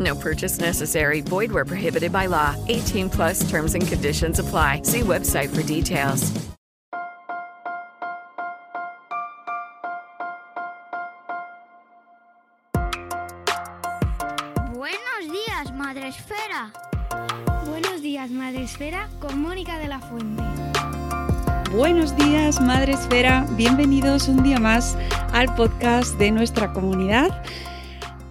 No purchase necessary. Void where prohibited by law. 18 plus terms and conditions apply. See website for details. Buenos días, Madre Esfera. Buenos días, Madre Esfera, con Mónica de la Fuente. Buenos días, Madre Esfera. Bienvenidos un día más al podcast de nuestra comunidad.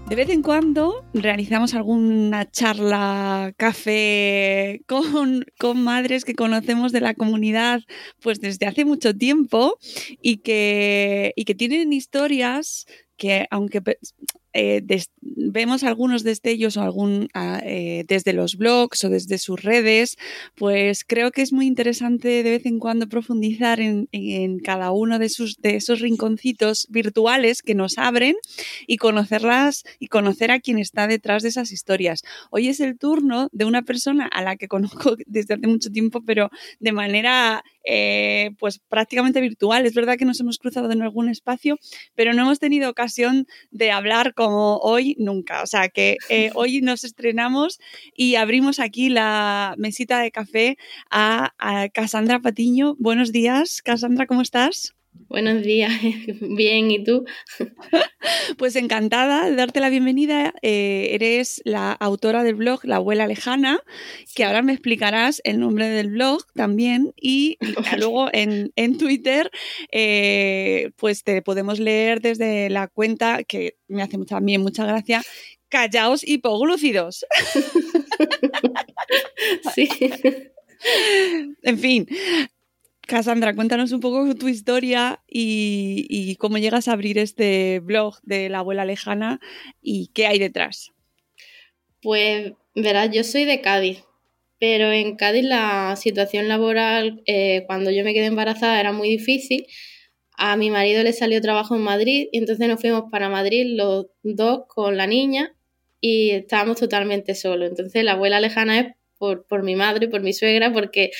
De vez en cuando realizamos alguna charla, café con, con, madres que conocemos de la comunidad pues desde hace mucho tiempo y que, y que tienen historias que aunque eh, vemos algunos destellos o algún, eh, desde los blogs o desde sus redes, pues creo que es muy interesante de vez en cuando profundizar en, en cada uno de, sus, de esos rinconcitos virtuales que nos abren y conocerlas y conocer a quien está detrás de esas historias. Hoy es el turno de una persona a la que conozco desde hace mucho tiempo, pero de manera eh, pues prácticamente virtual. Es verdad que nos hemos cruzado en algún espacio, pero no hemos tenido ocasión de hablar como hoy nunca. O sea que eh, hoy nos estrenamos y abrimos aquí la mesita de café a, a Casandra Patiño. Buenos días, Casandra, ¿cómo estás? Buenos días, bien, ¿y tú? Pues encantada de darte la bienvenida. Eh, eres la autora del blog La Abuela Lejana, que ahora me explicarás el nombre del blog también y luego en, en Twitter eh, pues te podemos leer desde la cuenta que me hace también mucha gracia, Callaos hipoglúcidos. Sí. En fin, Cassandra, cuéntanos un poco tu historia y, y, cómo llegas a abrir este blog de la abuela lejana y qué hay detrás. Pues verás, yo soy de Cádiz, pero en Cádiz la situación laboral eh, cuando yo me quedé embarazada era muy difícil. A mi marido le salió trabajo en Madrid y entonces nos fuimos para Madrid los dos con la niña y estábamos totalmente solos. Entonces la abuela lejana es por, mi madre, por mi suegra, porque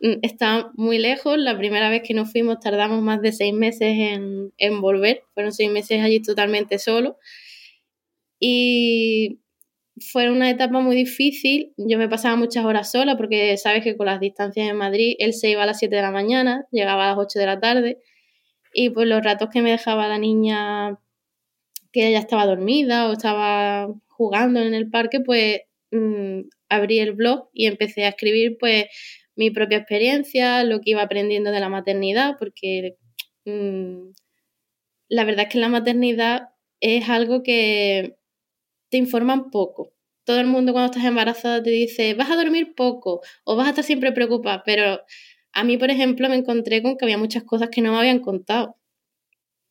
está muy lejos. La primera vez que nos fuimos tardamos más de seis meses en, volver. Fueron seis meses allí totalmente solos. Y fue una etapa muy difícil. Yo me pasaba muchas horas sola porque sabes que con las distancias en Madrid él se iba a las 7 de la mañana, llegaba a las 8 de la tarde. Y pues los ratos que me dejaba la niña que ella estaba dormida o estaba jugando en el parque, pues mmm, abrí el blog y empecé a escribir pues mi propia experiencia, lo que iba aprendiendo de la maternidad, porque mmm, la verdad es que la maternidad es algo que te informan poco. Todo el mundo cuando estás embarazada te dice, vas a dormir poco o vas a estar siempre preocupada, pero a mí, por ejemplo, me encontré con que había muchas cosas que no me habían contado.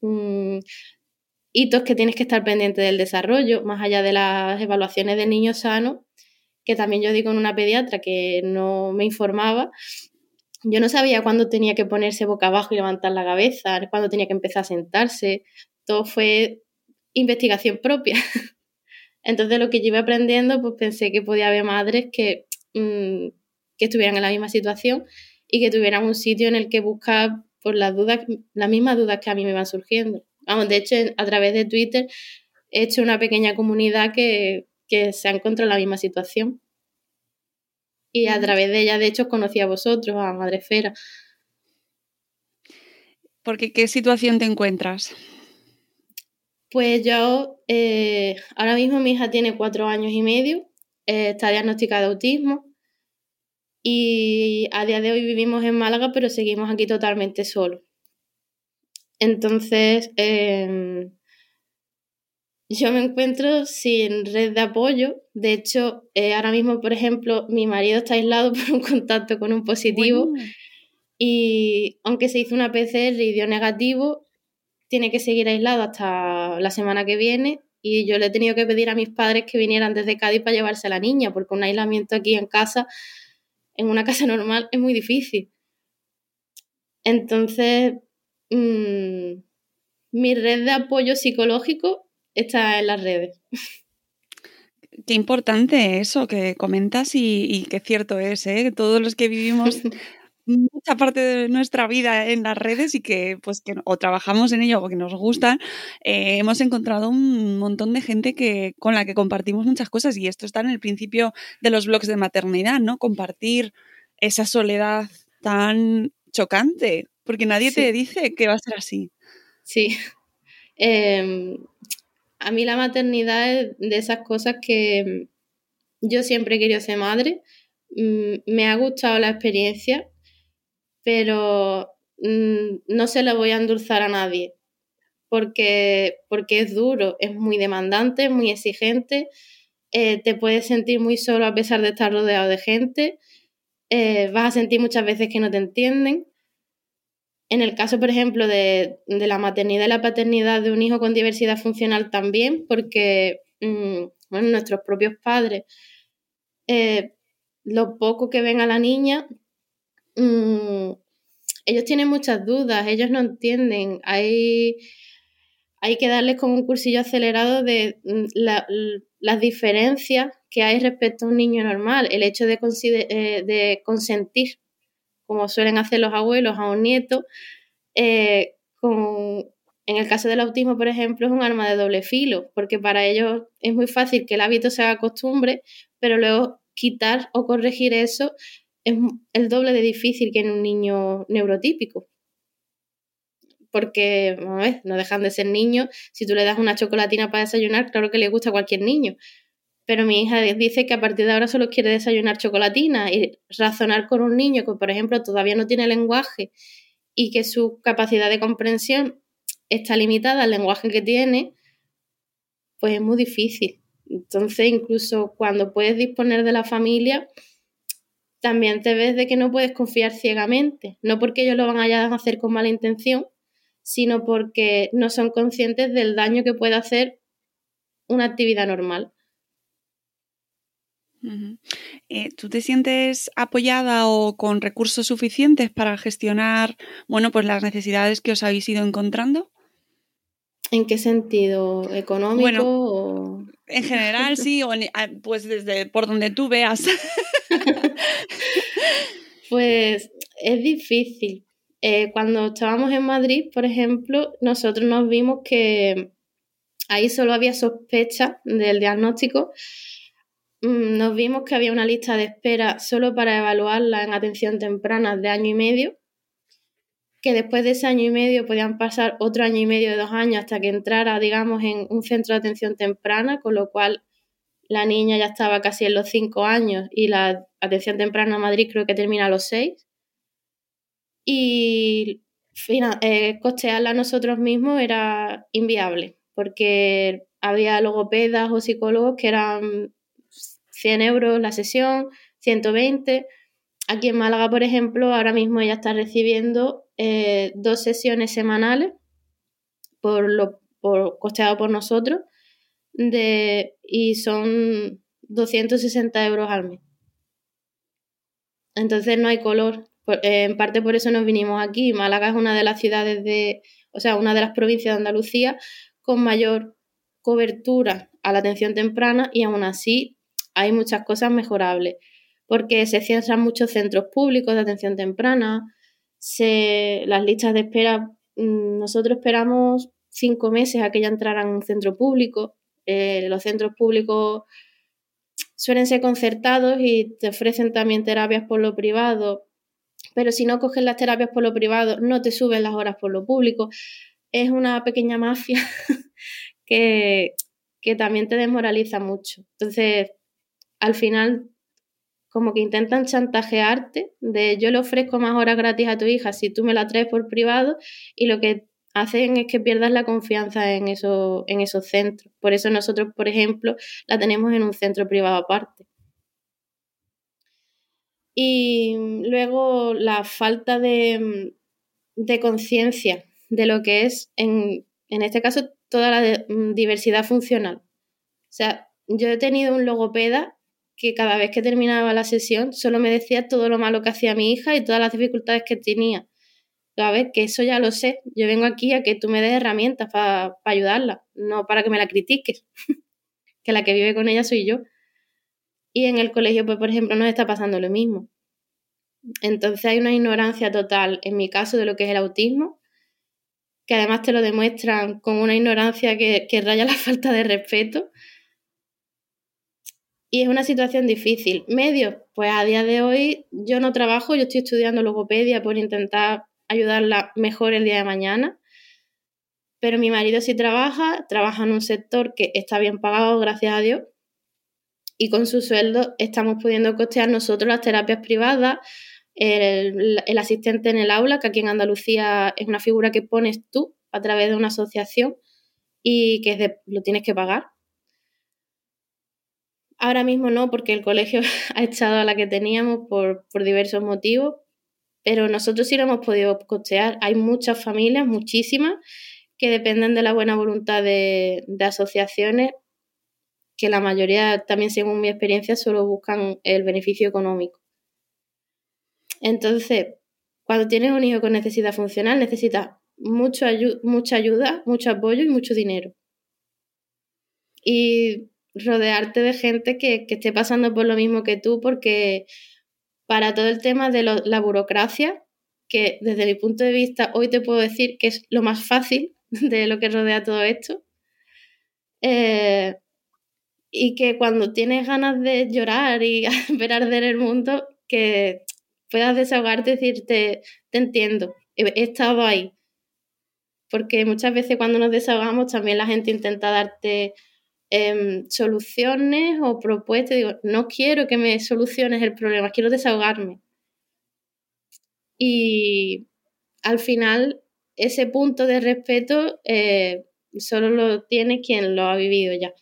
Mm, hitos que tienes que estar pendiente del desarrollo, más allá de las evaluaciones del niño sano, que también yo digo en una pediatra que no me informaba, yo no sabía cuándo tenía que ponerse boca abajo y levantar la cabeza, cuándo tenía que empezar a sentarse, todo fue investigación propia. Entonces lo que yo iba aprendiendo, pues pensé que podía haber madres que, mmm, que estuvieran en la misma situación y que tuvieran un sitio en el que buscar por las dudas, las mismas dudas que a mí me van surgiendo. Vamos, de hecho, a través de Twitter he hecho una pequeña comunidad que, que se ha encontrado en la misma situación. Y a través de ella, de hecho, conocí a vosotros, a Madrefera. Porque, ¿qué situación te encuentras? Pues yo, eh, ahora mismo mi hija tiene cuatro años y medio, eh, está diagnosticada de autismo y a día de hoy vivimos en Málaga, pero seguimos aquí totalmente solos. Entonces, em, yo me encuentro sin red de apoyo. De hecho, eh, ahora mismo, por ejemplo, mi marido está aislado por un contacto con un positivo. Y aunque se hizo una PCR y dio negativo, tiene que seguir aislado hasta la semana que viene. Y yo le he tenido que pedir a mis padres que vinieran desde Cádiz para llevarse a la niña, porque un aislamiento aquí en casa, en una casa normal, es muy difícil. Entonces, mmm, mi red de apoyo psicológico está en las redes. Qué importante eso que comentas y, y que cierto es, ¿eh? Todos los que vivimos mucha parte de nuestra vida en las redes y que pues que o trabajamos en ello o que nos gustan, eh, hemos encontrado un montón de gente que, con la que compartimos muchas cosas y esto está en el principio de los blogs de maternidad, ¿no? Compartir esa soledad tan chocante, porque nadie te dice que va a ser así. Sí. Em, a mí la maternidad es de esas cosas que yo siempre he querido ser madre. Mm, me ha gustado la experiencia, pero mm, no se la voy a endulzar a nadie porque, porque es duro, es muy demandante, muy exigente, eh, te puedes sentir muy solo a pesar de estar rodeado de gente, eh, vas a sentir muchas veces que no te entienden en el caso, por ejemplo, de, la maternidad y la paternidad de un hijo con diversidad funcional también, porque mm, nuestros propios padres, eh, lo poco que ven a la niña, mm, ellos tienen muchas dudas, ellos no entienden. Hay, hay que darles como un cursillo acelerado de mm, las diferencias que hay respecto a un niño normal, el hecho de, eh, de consentir como suelen hacer los abuelos a un nieto. Eh, en el caso del autismo, por ejemplo, es un arma de doble filo, porque para ellos es muy fácil que el hábito se haga costumbre, pero luego quitar o corregir eso es el doble de difícil que en un niño neurotípico. Porque, no dejan de ser niños. Si tú le das una chocolatina para desayunar, claro que le gusta a cualquier niño pero mi hija dice que a partir de ahora solo quiere desayunar chocolatina y razonar con un niño que, por ejemplo, todavía no tiene lenguaje y que su capacidad de comprensión está limitada al lenguaje que tiene, pues es muy difícil. Entonces, incluso cuando puedes disponer de la familia, también te ves de que no puedes confiar ciegamente, no porque ellos lo van a hacer con mala intención, sino porque no son conscientes del daño que puede hacer una actividad normal. Eh, ¿Tú te sientes apoyada o con recursos suficientes para gestionar, bueno, pues las necesidades que os habéis ido encontrando? ¿En qué sentido? ¿Económico? Bueno, en general sí, o ah, pues desde por donde tú veas. pues es difícil. Eh, cuando estábamos en Madrid, por ejemplo, nosotros nos vimos que ahí solo había sospecha del diagnóstico nos vimos que había una lista de espera solo para evaluarla en atención temprana de año y medio, que después de ese año y medio podían pasar otro año y medio de dos años hasta que entrara, digamos, en un centro de atención temprana, con lo cual la niña ya estaba casi en los cinco años y la atención temprana en Madrid creo que termina a los seis. Y eh, costearla nosotros mismos era inviable, porque había logopedas o psicólogos que eran 100 euros la sesión, 120. Aquí en Málaga, por ejemplo, ahora mismo ella está recibiendo eh, dos sesiones semanales por lo por, costeado por nosotros de, y son 260 euros al mes. Entonces no hay color. Eh, en parte por eso nos vinimos aquí. Málaga es una de las ciudades de, o sea, una de las provincias de Andalucía con mayor cobertura a la atención temprana y aún así hay muchas cosas mejorables, porque se cierran muchos centros públicos de atención temprana, se, las listas de espera, mm, nosotros esperamos cinco meses a que ya entraran en un centro público. Eh, los centros públicos suelen ser concertados y te ofrecen también terapias por lo privado, pero si no coges las terapias por lo privado, no te suben las horas por lo público. Es una pequeña mafia que, que también te desmoraliza mucho. Entonces, al final como que intentan chantajearte de yo le ofrezco más horas gratis a tu hija si tú me la traes por privado y lo que hacen es que pierdas la confianza en, eso, en esos centros. Por eso nosotros, por ejemplo, la tenemos en un centro privado aparte. Y luego la falta de, de conciencia de lo que es, en, en este caso, toda la diversidad funcional. O sea, yo he tenido un logopeda que cada vez que terminaba la sesión solo me decía todo lo malo que hacía mi hija y todas las dificultades que tenía. A ver, que eso ya lo sé. Yo vengo aquí a que tú me des herramientas para ayudarla, no para que me la critiques. que la que vive con ella soy yo. Y en el colegio, pues, por ejemplo, nos está pasando lo mismo. Entonces hay una ignorancia total, en mi caso, de lo que es el autismo, que además te lo demuestran con una ignorancia que, que raya la falta de respeto y es una situación difícil. Medios, pues a día de hoy yo no trabajo, yo estoy estudiando logopedia por intentar ayudarla mejor el día de mañana. Pero mi marido sí trabaja, trabaja en un sector que está bien pagado, gracias a Dios. Y con su sueldo estamos pudiendo costear nosotros las terapias privadas, el, asistente en el aula, que aquí en Andalucía es una figura que pones tú a través de una asociación y que lo tienes que pagar. Ahora mismo no, porque el colegio ha echado a la que teníamos por, diversos motivos, pero nosotros sí lo hemos podido costear. Hay muchas familias, muchísimas, que dependen de la buena voluntad de, asociaciones, que la mayoría, también según mi experiencia, solo buscan el beneficio económico. Entonces, cuando tienes un hijo con necesidad funcional, necesitas mucho mucha ayuda, mucho apoyo y mucho dinero. Y rodearte de gente que, esté pasando por lo mismo que tú, porque para todo el tema de la burocracia, que desde mi punto de vista hoy te puedo decir que es lo más fácil de lo que rodea todo esto, eh, y que cuando tienes ganas de llorar y ver arder el mundo, que puedas desahogarte y decirte, te entiendo, he estado ahí. Porque muchas veces cuando nos desahogamos también la gente intenta darte Em, soluciones o propuestas. Digo, no quiero que me soluciones el problema, quiero desahogarme. Y al final, ese punto de respeto eh, solo lo tiene quien lo ha vivido ya.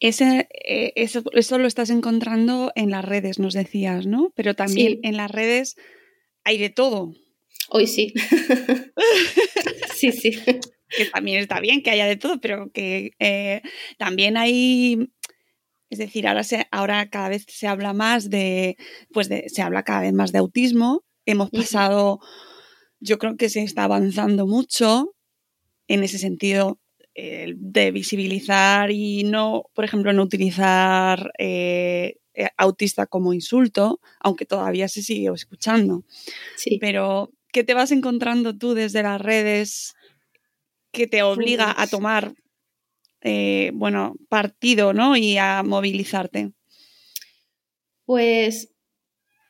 Ese, eh, eso, eso, lo estás encontrando en las redes, nos decías, ¿no? Pero también en las redes hay de todo. Hoy sí. sí, sí que también está bien que haya de todo, pero que eh, también hay es decir, ahora, se, ahora cada vez se habla más de, pues se habla cada vez más de autismo. Hemos pasado, yo creo que se está avanzando mucho en ese sentido eh, de visibilizar y no, por ejemplo, no utilizar eh, autista como insulto, aunque todavía se sigue escuchando. Sí. Pero, ¿qué te vas encontrando tú desde las redes que te obliga a pues tomar, eh, bueno, partido, ¿no? Y a movilizarte. Pues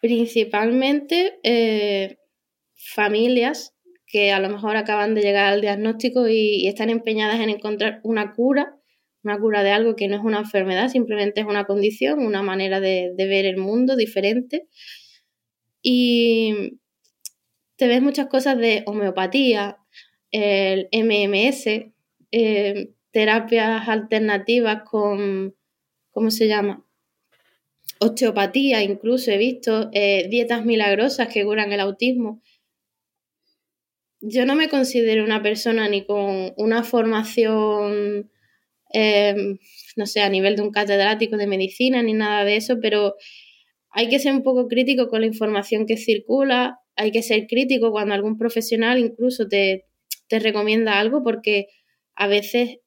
principalmente eh, familias que a lo mejor acaban de llegar al diagnóstico y, están empeñadas en encontrar una cura, una cura de algo que no es una enfermedad, simplemente es una condición, una manera de, de ver el mundo diferente. Y te ves muchas cosas de homeopatía, el MMS, eh, terapias alternativas con, ¿cómo se llama? Osteopatía, incluso he visto, eh, dietas milagrosas que curan el autismo. Yo no me considero una persona ni con una formación, em, no sé, a nivel de un catedrático de medicina ni nada de eso, pero hay que ser un poco crítico con la información que circula, hay que ser crítico cuando algún profesional incluso te, te recomienda algo porque a veces,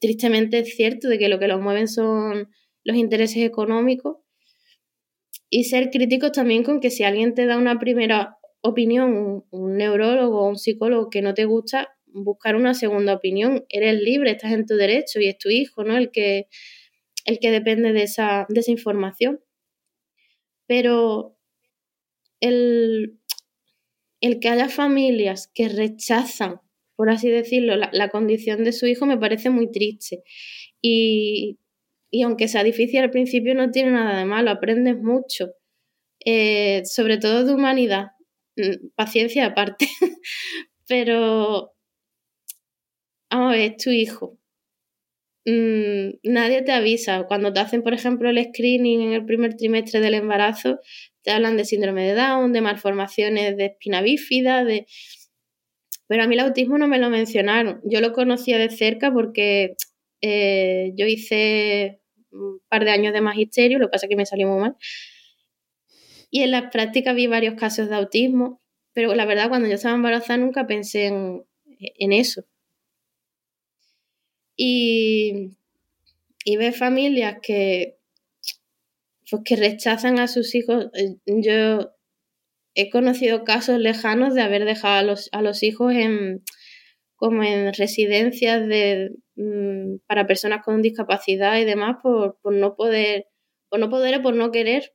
tristemente es cierto de que lo que los mueven son los intereses económicos y ser críticos también con que si alguien te da una primera opinión, un, neurólogo o un psicólogo que no te gusta, buscar una segunda opinión. Eres libre, estás en tu derecho y es tu hijo, ¿no? El que, el que depende de esa, de esa información. Pero el, el que haya familias que rechazan por así decirlo, la, condición de su hijo me parece muy triste. Y y aunque sea difícil al principio no tiene nada de malo, aprendes mucho, eh, sobre todo de humanidad, mm, paciencia aparte, pero vamos a ver, tu hijo. Mm, nadie te avisa. Cuando te hacen, por ejemplo, el screening en el primer trimestre del embarazo, te hablan de síndrome de Down, de malformaciones de espina bífida, de... Pero a mí el autismo no me lo mencionaron. Yo lo conocía de cerca porque eh, yo hice un par de años de magisterio, lo que pasa es que me salió muy mal. Y en las prácticas vi varios casos de autismo, pero la verdad cuando yo estaba embarazada nunca pensé en, eso. Y, y ve familias que, pues que rechazan a sus hijos. Eh, yo he conocido casos lejanos de haber dejado a los, a los hijos en, como en residencias de, mm, para personas con discapacidad y demás por, por no poder, por no poder o por no querer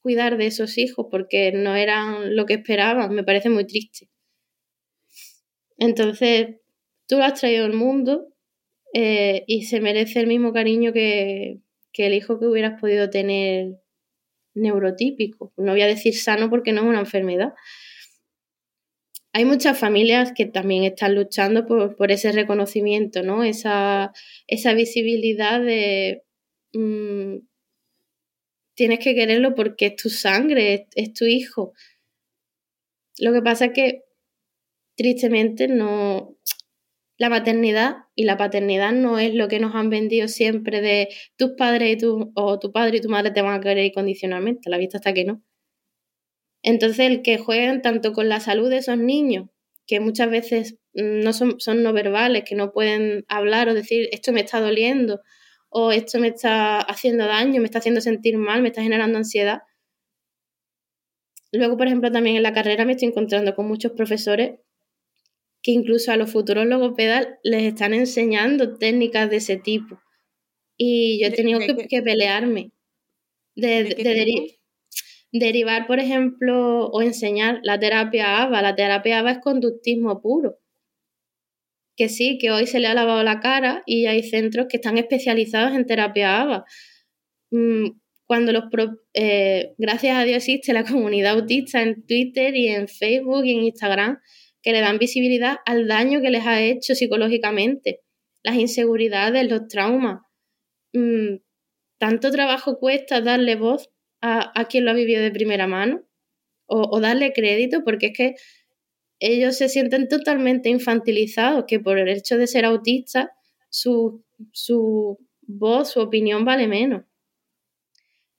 cuidar de esos hijos porque no eran lo que esperaban. Me parece muy triste. Entonces, tú lo has traído al mundo eh, y se merece el mismo cariño que, que el hijo que hubieras podido tener neurotípico. No voy a decir sano porque no es una enfermedad hay muchas familias que también están luchando por, ese reconocimiento, ¿no? Esa, esa visibilidad de mm, tienes que quererlo porque es tu sangre, es, tu hijo. Lo que pasa es que tristemente no. La maternidad y la paternidad no es lo que nos han vendido siempre de tus padres y tu, o tu padre y tu madre te van a querer incondicionalmente. La vista está que no. Entonces, el que jueguen tanto con la salud de esos niños, que muchas veces no son, son no verbales, que no pueden hablar o decir esto me está doliendo o esto me está haciendo daño, me está haciendo sentir mal, me está generando ansiedad. Luego, por ejemplo, también en la carrera me estoy encontrando con muchos profesores que incluso a los futuros logopedas les están enseñando técnicas de ese tipo. Y yo he tenido que, pelearme de, de, derivar, por ejemplo, o enseñar la terapia ABA. La terapia ABA es conductismo puro. Que sí, que hoy se le ha lavado la cara y hay centros que están especializados en terapia ABA. Mm, cuando los eh, gracias a Dios existe la comunidad autista en Twitter y en Facebook y en Instagram que le dan visibilidad al daño que les ha hecho psicológicamente, las inseguridades, los traumas. Mm, tanto trabajo cuesta darle voz a, quien lo ha vivido de primera mano o, darle crédito, porque es que ellos se sienten totalmente infantilizados, que por el hecho de ser autistas, su, su voz, su opinión vale menos.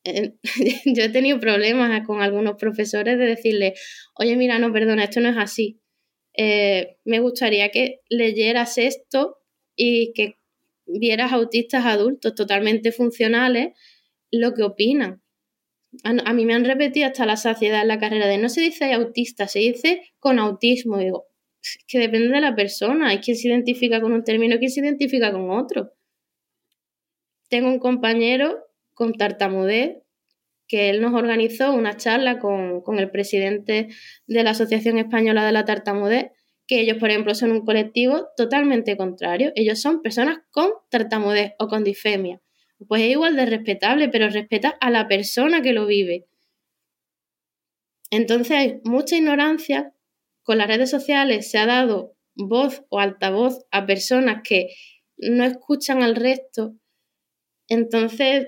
Yo he tenido problemas con algunos profesores de decirle, oye, mira, no, perdona, esto no es así. Eh, me gustaría que leyeras esto y que vieras autistas adultos totalmente funcionales lo que opinan. A, mí me han repetido hasta la saciedad en la carrera de no se dice autista, se dice con autismo. digo, es que depende de la persona. Hay quien se identifica con un término quien se identifica con otro. Tengo un compañero con tartamudez que él nos organizó una charla con, con, el presidente de la Asociación Española de la Tartamudez, que ellos, por ejemplo, son un colectivo totalmente contrario. Ellos son personas con tartamudez o con disfemia pues es igual de respetable, pero respeta a la persona que lo vive. Entonces hay mucha ignorancia. Con las redes sociales se ha dado voz o altavoz a personas que no escuchan al resto. Entonces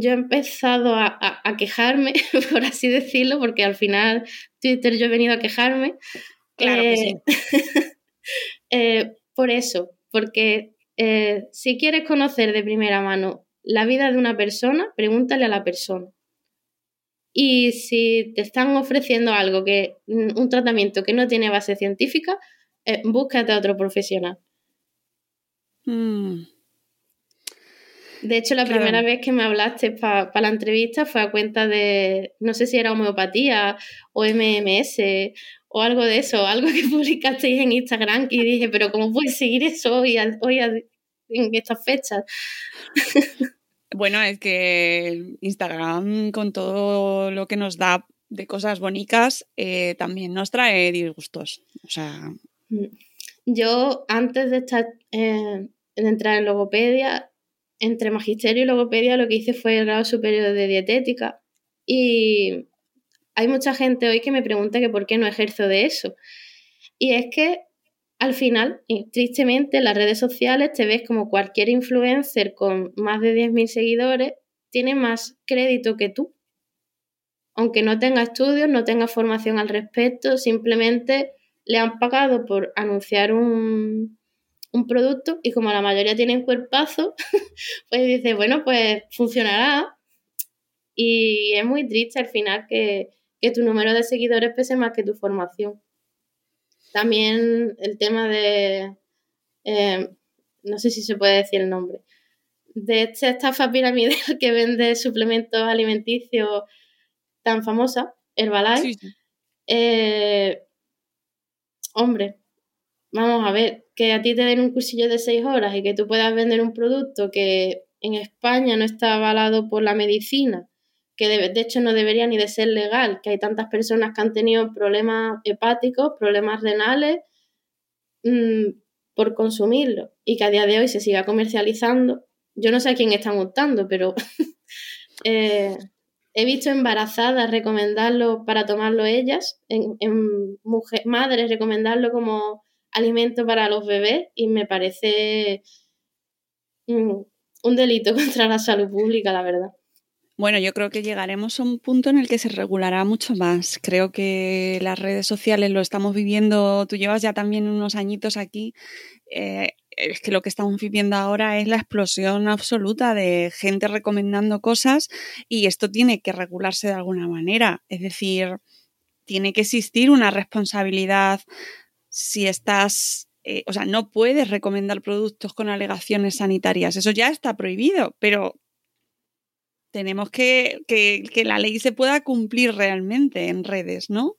yo he empezado a, quejarme, por así decirlo, porque al final Twitter yo he venido a quejarme. Claro que sí. Eh, por eso, porque eh, si quieres conocer de primera mano la vida de una persona, pregúntale a la persona. Y si te están ofreciendo algo que, mm, un tratamiento que no tiene base científica, eh, búscate a otro profesional. Mm. De hecho, la primera vez que me hablaste para la entrevista fue a cuenta de, no sé si era homeopatía o MMS o algo de eso, algo que publicasteis en Instagram y dije, pero ¿cómo puedes seguir eso hoy, hoy en estas fechas? Bueno, es que Instagram, con todo lo que nos da de cosas bonitas, eh, también nos trae disgustos. O sea. Mm. Yo, antes de estar eh, de entrar en logopedia, entre magisterio y logopedia lo que hice fue el grado superior de dietética y hay mucha gente hoy que me pregunta que por qué no ejerzo de eso. Y es que al final, y tristemente, en las redes sociales te ves como cualquier influencer con más de 10.000 seguidores tiene más crédito que tú. Aunque no tenga estudios, no tenga formación al respecto, simplemente le han pagado por anunciar un, un producto y como la mayoría tienen cuerpazo, pues dice, bueno, pues funcionará. Y es muy triste al final que, tu número de seguidores pese más que tu formación. También el tema de, eh, no sé si se puede decir el nombre, de esta estafa piramidal que vende suplementos alimenticios tan famosa, Herbalife. Eh, hombre, vamos a ver, que a ti te den un cursillo de seis horas y que tú puedas vender un producto que en España no está avalado por la medicina, que de, hecho no debería ni de ser legal, que hay tantas personas que han tenido problemas hepáticos, problemas renales mm, por consumirlo y que a día de hoy se siga comercializando. Yo no sé a quién están gustando, pero eh, he visto embarazadas recomendarlo para tomarlo ellas, en, en madres recomendarlo como alimento para los bebés y me parece un, delito contra la salud pública, la verdad. Bueno, yo creo que llegaremos a un punto en el que se regulará mucho más. Creo que las redes sociales lo estamos viviendo, tú llevas ya también unos añitos aquí. Eh, es que lo que estamos viviendo ahora es la explosión absoluta de gente recomendando cosas y esto tiene que regularse de alguna manera. Es decir, tiene que existir una responsabilidad si estás, eh, o sea, no puedes recomendar productos con alegaciones sanitarias. Eso ya está prohibido, pero tenemos que, que, que la ley se pueda cumplir realmente en redes, ¿no?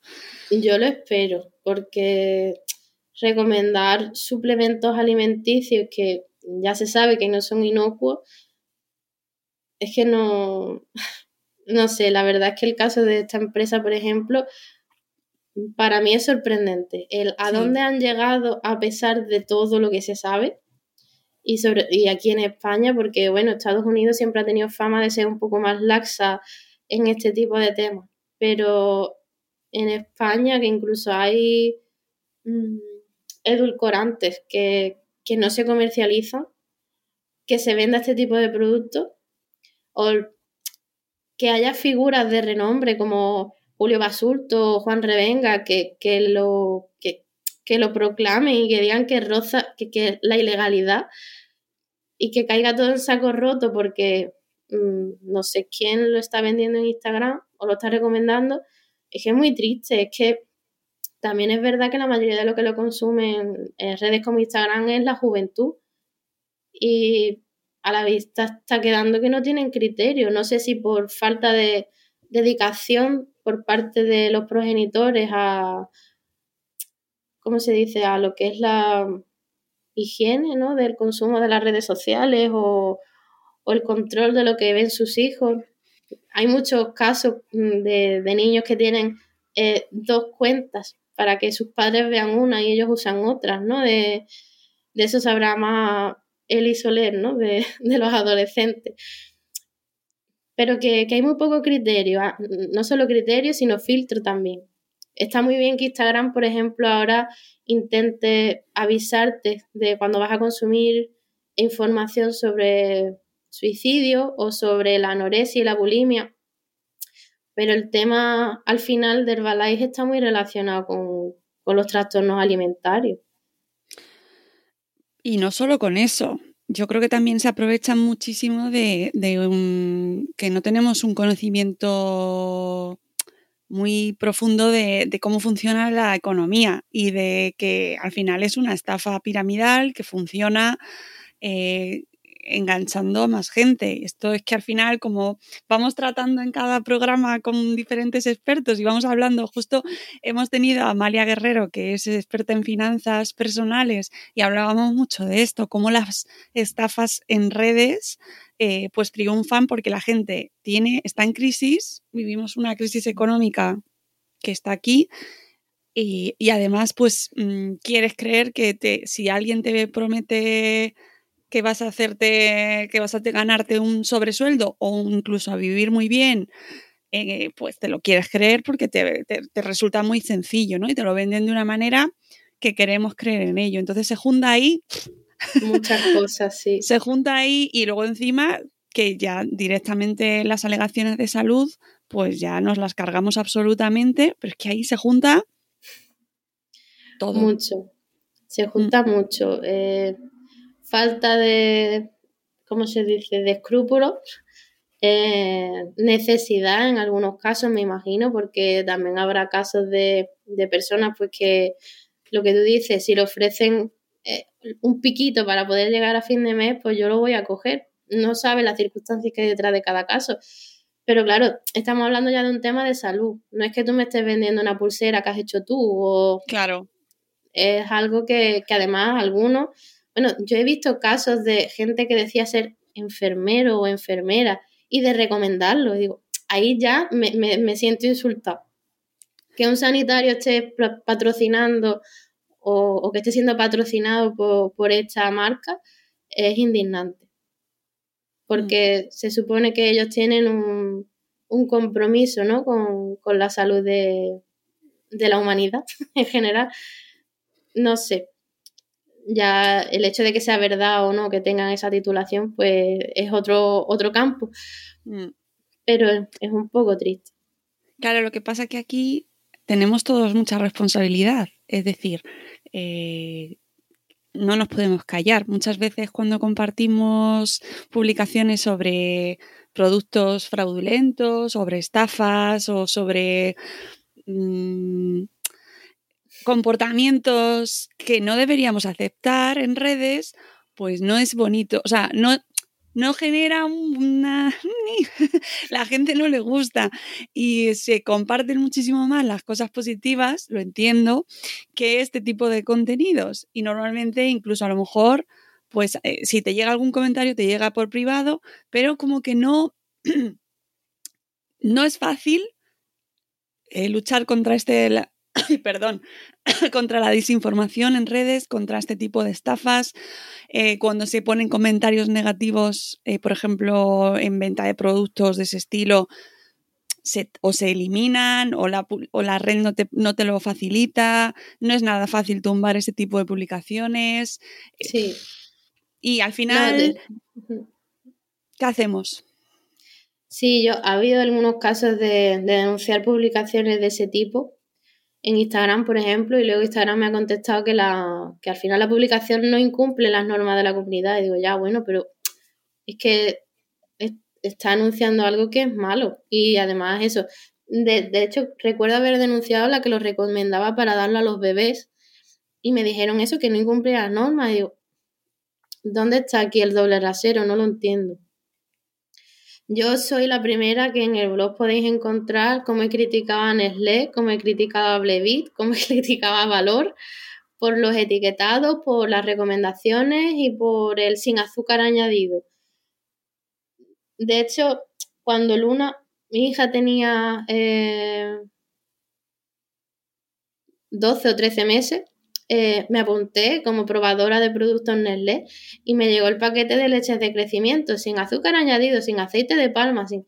Yo lo espero, porque recomendar suplementos alimenticios que ya se sabe que no son inocuos, es que no, no sé, la verdad es que el caso de esta empresa, por ejemplo, para mí es sorprendente el a dónde han llegado a pesar de todo lo que se sabe y, sobre, y aquí en España, porque bueno, Estados Unidos siempre ha tenido fama de ser un poco más laxa en este tipo de temas, pero en España que incluso hay mm, edulcorantes que, que no se comercializan, que se venda este tipo de productos, o que haya figuras de renombre como Julio Basulto, Juan Revenga, que, que lo, que, que, lo proclamen y que digan que roza, que, que la ilegalidad y que caiga todo en saco roto porque mm, no sé quién lo está vendiendo en Instagram o lo está recomendando, es que es muy triste, es que también es verdad que la mayoría de lo que lo consumen en redes como Instagram es la juventud y a la vista está quedando que no tienen criterio, no sé si por falta de dedicación por parte de los progenitores a, ¿cómo se dice?, a lo que es la higiene, ¿no?, del consumo de las redes sociales o, el control de lo que ven sus hijos. Hay muchos casos mm, de, niños que tienen eh, dos cuentas para que sus padres vean una y ellos usan otras, ¿no? De, eso sabrá más Eli Soler, ¿no? De, de los adolescentes pero que, hay muy poco criterio, ah, no solo criterio, sino filtro también. Está muy bien que Instagram, por ejemplo, ahora intente avisarte de cuando vas a consumir información sobre suicidio o sobre la anorexia y la bulimia. Pero el tema al final de Herbalife está muy relacionado con, con los trastornos alimentarios. Y no solo con eso, yo creo que también se aprovechan muchísimo de, que no tenemos un conocimiento muy profundo de, cómo funciona la economía y de que al final es una estafa piramidal que funciona eh, enganchando a más gente. Esto es que al final, como vamos tratando en cada programa con diferentes expertos y vamos hablando, justo hemos tenido a Amalia Guerrero, que es experta en finanzas personales, y hablábamos mucho de esto, cómo las estafas en redes eh, pues triunfan porque la gente tiene, está en crisis, vivimos una crisis económica que está aquí. Y, además, pues mm, quieres creer que si alguien te promete que vas a hacerte, que vas a ganarte un sobresueldo o incluso a vivir muy bien, eh, pues te lo quieres creer porque te, te, resulta muy sencillo, ¿no? Y te lo venden de una manera que queremos creer en ello. Entonces se junta ahí. Muchas cosas, sí. Se junta ahí y luego encima que ya directamente las alegaciones de salud, pues ya nos las cargamos absolutamente, pero es que ahí se junta todo. Mucho. Se junta mm. mucho. Eh, falta de, ¿cómo se dice?, de escrúpulos, eh, necesidad en algunos casos, me imagino, porque también habrá casos de, personas pues que lo que tú dices, si le ofrecen eh, un piquito para poder llegar a fin de mes, pues yo lo voy a coger. No sabe las circunstancias que hay detrás de cada caso. Pero claro, estamos hablando ya de un tema de salud. No es que tú me estés vendiendo una pulsera que has hecho tú o... Claro. Es algo que, que además algunos bueno, yo he visto casos de gente que decía ser enfermero o enfermera y de recomendarlo. digo, ahí ya me, siento insultado. Que un sanitario esté patrocinando o, que esté siendo patrocinado por, esta marca es indignante. Porque mm. se supone que ellos tienen un, compromiso ¿no? con, la salud de, de la humanidad en general. No sé, ya el hecho de que sea verdad o no que tengan esa titulación, pues es otro, otro campo. Mm. Pero es un poco triste. Claro, lo que pasa es que aquí tenemos todos mucha responsabilidad. Es decir, eh, no nos podemos callar. Muchas veces cuando compartimos publicaciones sobre productos fraudulentos, sobre estafas o sobre mm, comportamientos que no deberíamos aceptar en redes, pues no es bonito. O sea, no, no genera una... la gente no le gusta y se comparten muchísimo más las cosas positivas, lo entiendo, que este tipo de contenidos. Y normalmente incluso a lo mejor, pues eh, si te llega algún comentario, te llega por privado, pero como que no... no es fácil eh, luchar contra este perdón, contra la desinformación en redes, contra este tipo de estafas, eh, cuando se ponen comentarios negativos, eh, por ejemplo, en venta de productos de ese estilo, o se eliminan o la, o la red no te, no te, lo facilita, no es nada fácil tumbar ese tipo de publicaciones. Sí. Y al final, ¿qué hacemos? Sí, yo, ha habido algunos casos de denunciar publicaciones de ese tipo en Instagram, por ejemplo, y luego Instagram me ha contestado que, la, que al final la publicación no incumple las normas de la comunidad. Y digo, ya, bueno, pero es que está anunciando algo que es malo. Y además eso, de, de, hecho, recuerdo haber denunciado la que lo recomendaba para darlo a los bebés y me dijeron eso, que no incumplía las normas. Y digo, ¿dónde está aquí el doble rasero? No lo entiendo. Yo soy la primera que en el blog podéis encontrar cómo he criticado a Nestlé, cómo he criticado a Blevit, cómo he criticado a Valor por los etiquetados, por las recomendaciones y por el sin azúcar añadido. De hecho, cuando Luna, mi hija tenía 12 eh, o 13 meses, eh, me apunté como probadora de productos Nestlé y me llegó el paquete de leches de crecimiento sin azúcar añadido, sin aceite de palma, sin,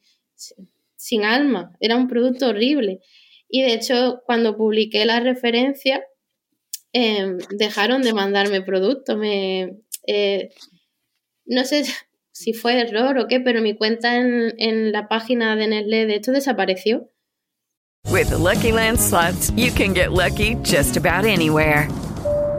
sin, alma. Era un producto horrible. Y de hecho, cuando publiqué la referencia, em, dejaron de mandarme productos. Me, eh, no sé si fue error o qué, pero mi cuenta en, en la página de Nestlé de esto desapareció. With Lucky Land you can get lucky just about anywhere.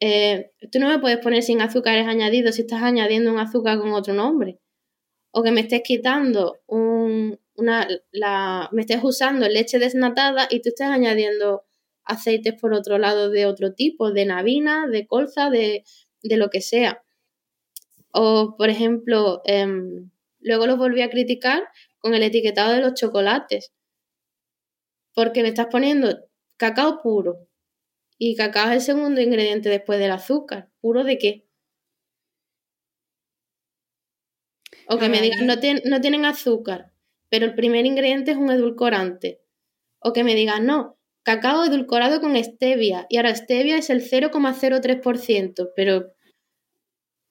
eh, tú no me puedes poner sin azúcares añadidos si estás añadiendo un azúcar con otro nombre. O que me estés quitando un, una, la, me estés usando leche desnatada y tú estés añadiendo aceites por otro lado de otro tipo, de navina, de colza, de, de lo que sea. O, por ejemplo, em, luego lo volví a criticar con el etiquetado de los chocolates. Porque me estás poniendo cacao puro, y cacao es el segundo ingrediente después del azúcar. ¿Puro de qué? O que me digan, no, no tienen azúcar, pero el primer ingrediente es un edulcorante. O que me digan, no, cacao edulcorado con stevia. Y ahora stevia es el 0,03%. Pero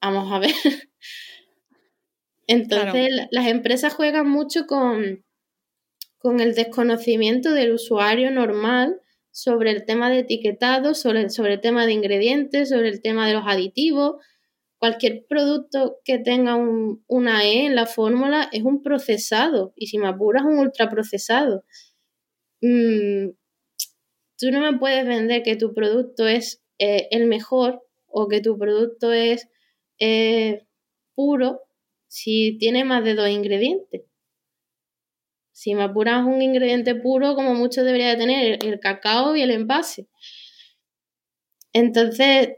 vamos a ver. Entonces, las empresas juegan mucho con, con el desconocimiento del usuario normal sobre el tema de etiquetado, sobre, sobre el tema de ingredientes, sobre el tema de los aditivos. Cualquier producto que tenga un, una E en la fórmula es un procesado y si me apuras un ultraprocesado. Mm, tú no me puedes vender que tu producto es eh, el mejor o que tu producto es eh, puro si tiene más de dos ingredientes. Si me apuras un ingrediente puro, como mucho debería de tener el, cacao y el envase. Entonces,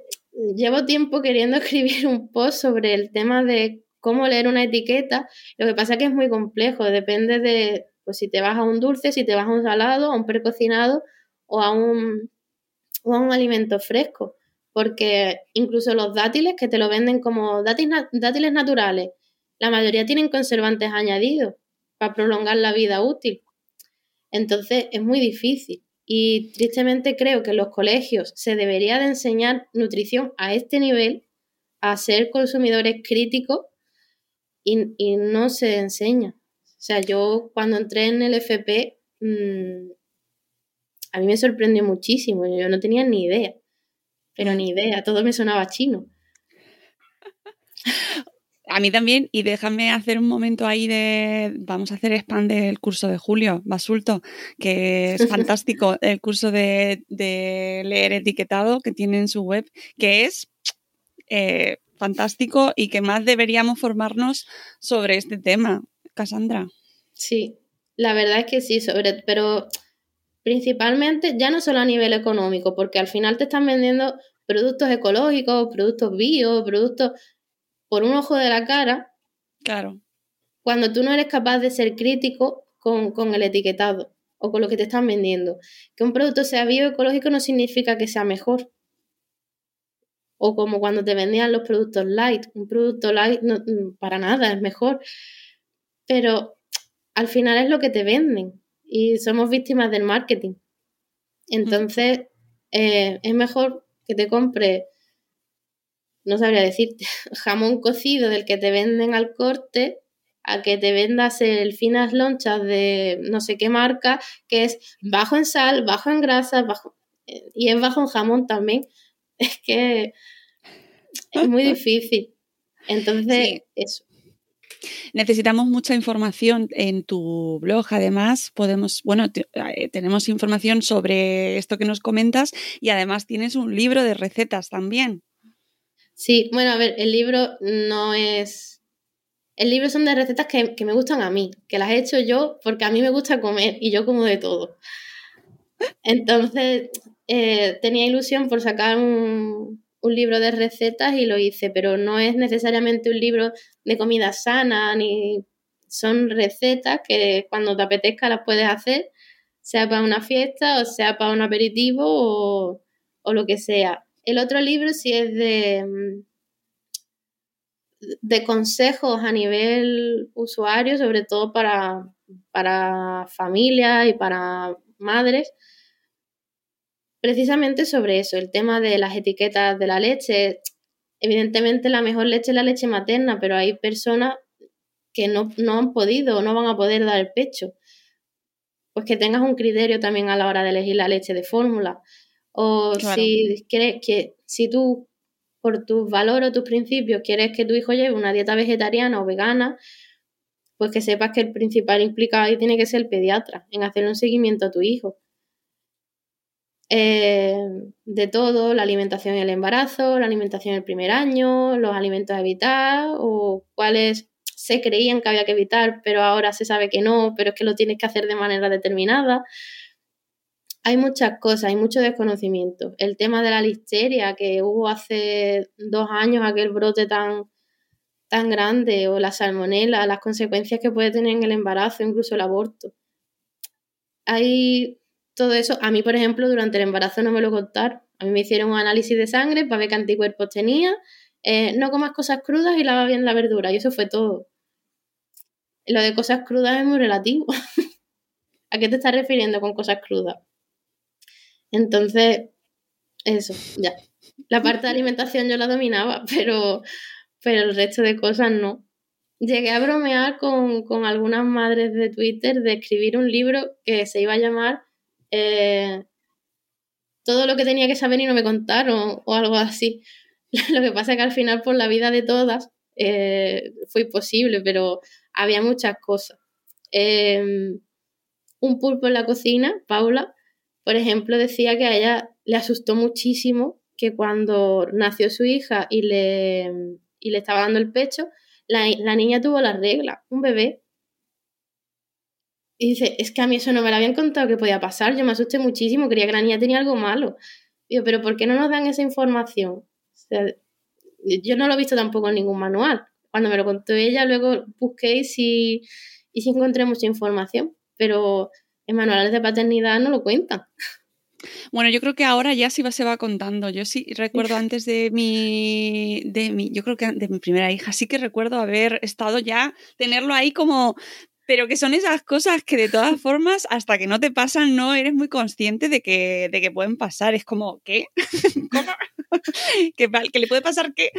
llevo tiempo queriendo escribir un post sobre el tema de cómo leer una etiqueta. Lo que pasa es que es muy complejo, depende de pues, si te vas a un dulce, si te vas a un salado, a un precocinado o a un, o a un alimento fresco. Porque incluso los dátiles que te lo venden como dátiles naturales, la mayoría tienen conservantes añadidos para prolongar la vida útil. Entonces es muy difícil y tristemente creo que en los colegios se debería de enseñar nutrición a este nivel, a ser consumidores críticos y, no se enseña. O sea, yo cuando entré en el FP, mm, a mí me sorprendió muchísimo, yo no tenía ni idea, pero ni idea, todo me sonaba chino. A mí también, y déjame hacer un momento ahí de, vamos a hacer spam del curso de Julio Basulto, que es fantástico, el curso de, leer etiquetado que tiene en su web, que es eh, fantástico y que más deberíamos formarnos sobre este tema. Cassandra. Sí, la verdad es que sí, sobre, pero principalmente ya no solo a nivel económico, porque al final te están vendiendo productos ecológicos, productos bio, productos por un ojo de la cara. Claro. Cuando tú no eres capaz de ser crítico con, el etiquetado o con lo que te están vendiendo. Que un producto sea bioecológico no significa que sea mejor. O como cuando te vendían los productos light. Un producto light no, mm, para nada es mejor. Pero al final es lo que te venden. Y somos víctimas del marketing. Entonces, eh, es mejor que te compres no sabría decirte, jamón cocido del que te venden al corte a que te vendas el finas lonchas de no sé qué marca, que es bajo en sal, bajo en grasa, bajo y es bajo en jamón también. Es que es muy difícil. Entonces, eso. Necesitamos mucha información en tu blog. Además, podemos, bueno, eh, tenemos información sobre esto que nos comentas y además tienes un libro de recetas también. Sí, bueno, a ver, el libro no es... El libro son de recetas que, me gustan a mí, que las he hecho yo porque a mí me gusta comer y yo como de todo. Entonces, eh, tenía ilusión por sacar un, un libro de recetas y lo hice, pero no es necesariamente un libro de comida sana, ni son recetas que cuando te apetezca las puedes hacer, sea para una fiesta o sea para un aperitivo o lo que sea. El otro libro sí es de, mm, de consejos a nivel usuario, sobre todo para, para familias y para madres, precisamente sobre eso, el tema de las etiquetas de la leche. Evidentemente la mejor leche es la leche materna, pero hay personas que no, no han podido o no van a poder dar el pecho. Pues que tengas un criterio también a la hora de elegir la leche de fórmula. O si quieres que, si tú, por tus valores o tus principios, quieres que tu hijo lleve una dieta vegetariana o vegana, pues que sepas que el principal implicado ahí tiene que ser el pediatra, en hacer un seguimiento a tu hijo. Eh, de todo, la alimentación en el embarazo, la alimentación en el primer año, los alimentos a evitar o cuáles se creían que había que evitar, pero ahora se sabe que no, pero es que lo tienes que hacer de manera determinada. Hay muchas cosas, hay mucho desconocimiento. El tema de la listeria que hubo hace dos años, aquel brote tan, tan grande, o la salmonela, las consecuencias que puede tener en el embarazo, incluso el aborto. Hay todo eso. A mí, por ejemplo, durante el embarazo no me lo contaron. A mí me hicieron un análisis de sangre para ver qué anticuerpos tenía. Eh, no comas cosas crudas y lava bien la verdura. Y eso fue todo. Lo de cosas crudas es muy relativo. ¿A qué te estás refiriendo con cosas crudas? Entonces, eso, ya. La parte de alimentación yo la dominaba, pero, pero el resto de cosas no. Llegué a bromear con, con algunas madres de Twitter de escribir un libro que se iba a llamar eh, todo lo que tenía que saber y no me contaron o algo así. Lo que pasa es que al final por la vida de todas eh, fue imposible, pero había muchas cosas. Em, un pulpo en la cocina, Paula, por ejemplo, decía que a ella le asustó muchísimo que cuando nació su hija y le, y le estaba dando el pecho, la, la niña tuvo la regla, un bebé, y dice, es que a mí eso no me lo habían contado que podía pasar, yo me asusté muchísimo, creía que la niña tenía algo malo. Digo, pero ¿por qué no nos dan esa información? yo no lo he visto tampoco en ningún manual. Cuando me lo contó ella, luego busqué y sí, y encontré mucha información, pero en manuales de paternidad no lo cuentan. Bueno, yo creo que ahora ya sí se va contando. Yo sí recuerdo antes de mi, de mi, yo creo que de mi primera hija, sí que recuerdo haber estado ya, tenerlo ahí como pero que son esas cosas que de todas formas, hasta que no te pasan, no eres muy consciente de que, de que pueden pasar. Es como, ¿qué? ¿Cómo? ¿Que, le puede pasar qué?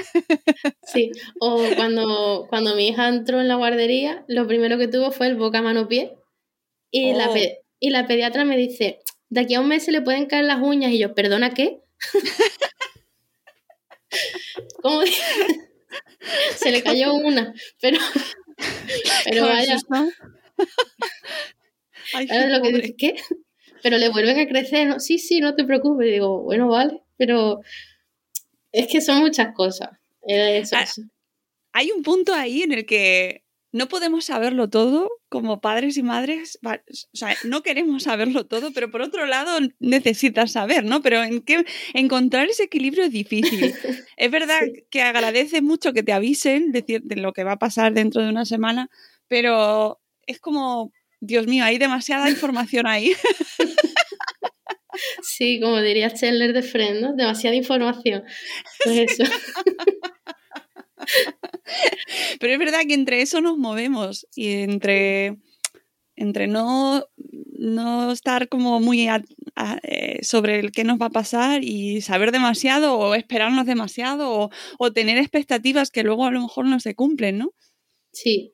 sí, o cuando, cuando mi hija entró en la guardería, lo primero que tuvo fue el boca, mano, pie. Y, la, oh. y la pediatra me dice, de aquí a un mes se le pueden caer las uñas. Y yo, ¿perdona qué? ¿Cómo? se le cayó una, pero... Pero vaya. lo que ¿qué? Pero le vuelven a crecer, ¿no? Sí, sí, no te preocupes. Y digo, bueno, vale, pero es que son muchas cosas. Ah, hay un punto ahí en el que no podemos saberlo todo como padres y madres. O sea, no queremos saberlo todo, pero por otro lado necesitas saber, ¿no? Pero en qué encontrar ese equilibrio es difícil. es verdad que agradece mucho que te avisen de lo que va a pasar dentro de una semana, pero es como, Dios mío, hay demasiada información ahí. Sí, como diría Chandler de Friend, ¿no? Demasiada información. Pues eso. Pero es verdad que entre eso nos movemos y entre, entre no, no estar como muy eh, sobre el qué nos va a pasar y saber demasiado o esperarnos demasiado o, tener expectativas que luego a lo mejor no se cumplen, ¿no? Sí,